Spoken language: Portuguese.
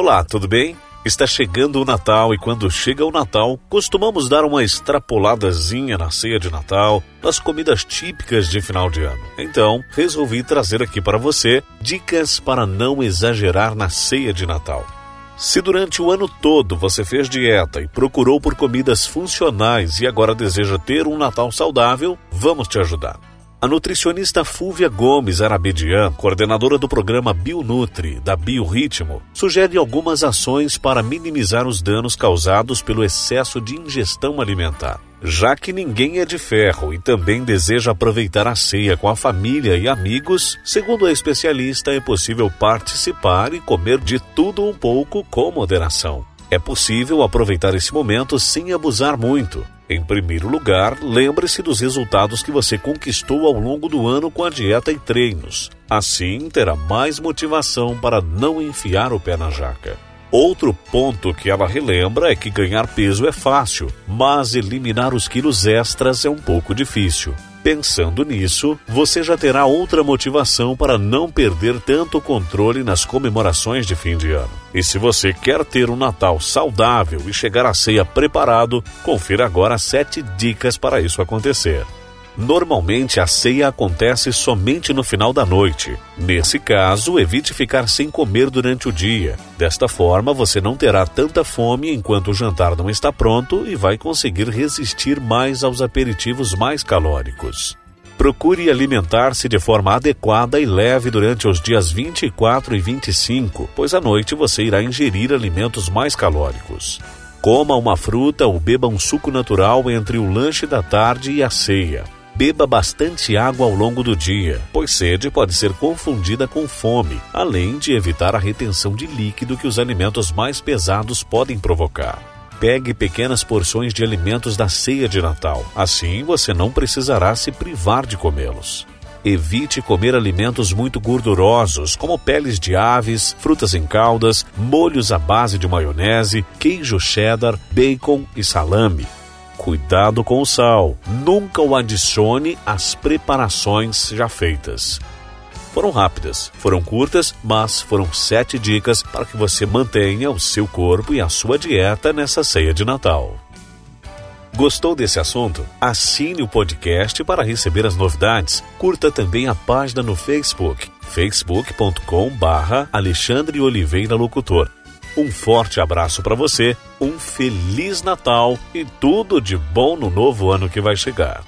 Olá, tudo bem? Está chegando o Natal e quando chega o Natal, costumamos dar uma extrapoladazinha na ceia de Natal, nas comidas típicas de final de ano. Então, resolvi trazer aqui para você dicas para não exagerar na ceia de Natal. Se durante o ano todo você fez dieta e procurou por comidas funcionais e agora deseja ter um Natal saudável, vamos te ajudar. A nutricionista Fúvia Gomes Arabedian, coordenadora do programa Bionutri da Biorritmo, sugere algumas ações para minimizar os danos causados pelo excesso de ingestão alimentar. Já que ninguém é de ferro e também deseja aproveitar a ceia com a família e amigos, segundo a especialista, é possível participar e comer de tudo um pouco com moderação. É possível aproveitar esse momento sem abusar muito. Em primeiro lugar, lembre-se dos resultados que você conquistou ao longo do ano com a dieta e treinos. Assim, terá mais motivação para não enfiar o pé na jaca. Outro ponto que ela relembra é que ganhar peso é fácil, mas eliminar os quilos extras é um pouco difícil. Pensando nisso, você já terá outra motivação para não perder tanto controle nas comemorações de fim de ano. E se você quer ter um Natal saudável e chegar à ceia preparado, confira agora sete dicas para isso acontecer. Normalmente a ceia acontece somente no final da noite. Nesse caso, evite ficar sem comer durante o dia. Desta forma, você não terá tanta fome enquanto o jantar não está pronto e vai conseguir resistir mais aos aperitivos mais calóricos. Procure alimentar-se de forma adequada e leve durante os dias 24 e 25, pois à noite você irá ingerir alimentos mais calóricos. Coma uma fruta ou beba um suco natural entre o lanche da tarde e a ceia. Beba bastante água ao longo do dia, pois sede pode ser confundida com fome, além de evitar a retenção de líquido que os alimentos mais pesados podem provocar. Pegue pequenas porções de alimentos da ceia de Natal, assim você não precisará se privar de comê-los. Evite comer alimentos muito gordurosos, como peles de aves, frutas em caldas, molhos à base de maionese, queijo cheddar, bacon e salame, Cuidado com o sal. Nunca o adicione às preparações já feitas. Foram rápidas, foram curtas, mas foram sete dicas para que você mantenha o seu corpo e a sua dieta nessa ceia de Natal. Gostou desse assunto? Assine o podcast para receber as novidades. Curta também a página no Facebook, facebook.com/barra Alexandre Oliveira Locutor um forte abraço para você, um feliz Natal e tudo de bom no novo ano que vai chegar.